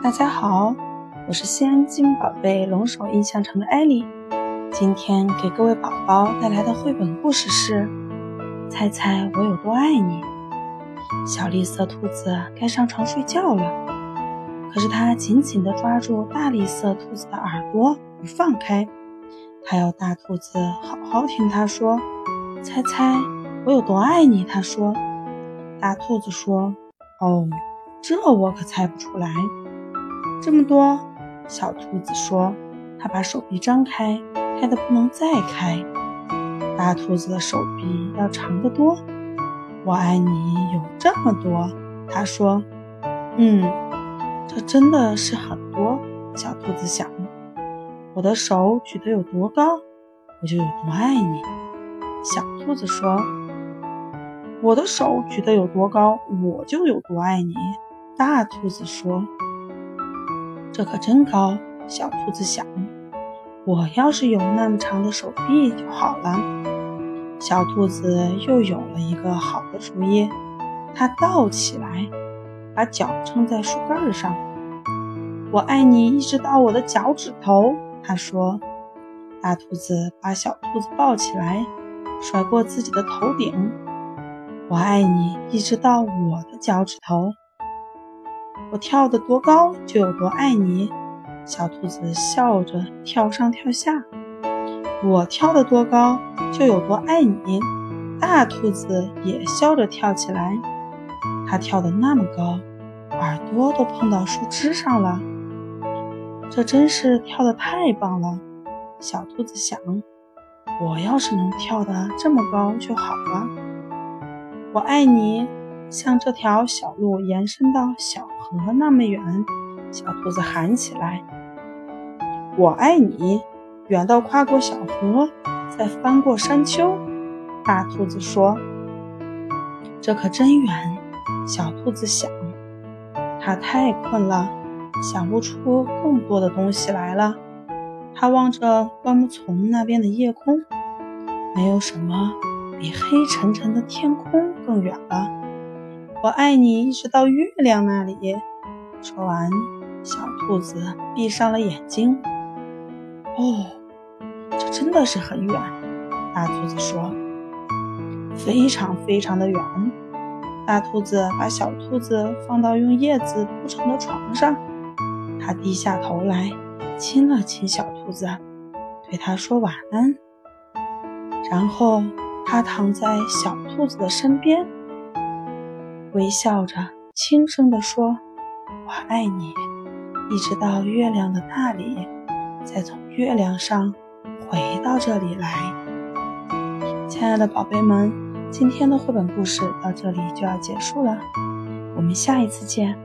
大家好，我是西安金宝贝龙首印象城的艾莉。今天给各位宝宝带来的绘本故事是《猜猜我有多爱你》。小绿色兔子该上床睡觉了，可是它紧紧地抓住大绿色兔子的耳朵不放开。它要大兔子好好听它说：“猜猜我有多爱你？”它说。大兔子说：“哦，这我可猜不出来。”这么多，小兔子说：“它把手臂张开，开的不能再开。”大兔子的手臂要长得多。我爱你有这么多，它说：“嗯，这真的是很多。”小兔子想：“我的手举得有多高，我就有多爱你。”小兔子说：“我的手举得有多高，我就有多爱你。”大兔子说。这可真高，小兔子想。我要是有那么长的手臂就好了。小兔子又有了一个好的主意，它倒起来，把脚撑在树干上。我爱你一直到我的脚趾头，它说。大兔子把小兔子抱起来，甩过自己的头顶。我爱你一直到我的脚趾头。我跳得多高，就有多爱你。小兔子笑着跳上跳下。我跳得多高，就有多爱你。大兔子也笑着跳起来。它跳得那么高，耳朵都碰到树枝上了。这真是跳得太棒了。小兔子想：我要是能跳得这么高就好了。我爱你。像这条小路延伸到小河那么远，小兔子喊起来：“我爱你，远到跨过小河，再翻过山丘。”大兔子说：“这可真远。”小兔子想：“它太困了，想不出更多的东西来了。”它望着灌木丛那边的夜空，没有什么比黑沉沉的天空更远了。我爱你，一直到月亮那里。说完，小兔子闭上了眼睛。哦，这真的是很远。大兔子说：“非常非常的远。”大兔子把小兔子放到用叶子铺成的床上，它低下头来，亲了亲小兔子，对它说晚安。然后，它躺在小兔子的身边。微笑着，轻声地说：“我爱你，一直到月亮的那里，再从月亮上回到这里来。”亲爱的宝贝们，今天的绘本故事到这里就要结束了，我们下一次见。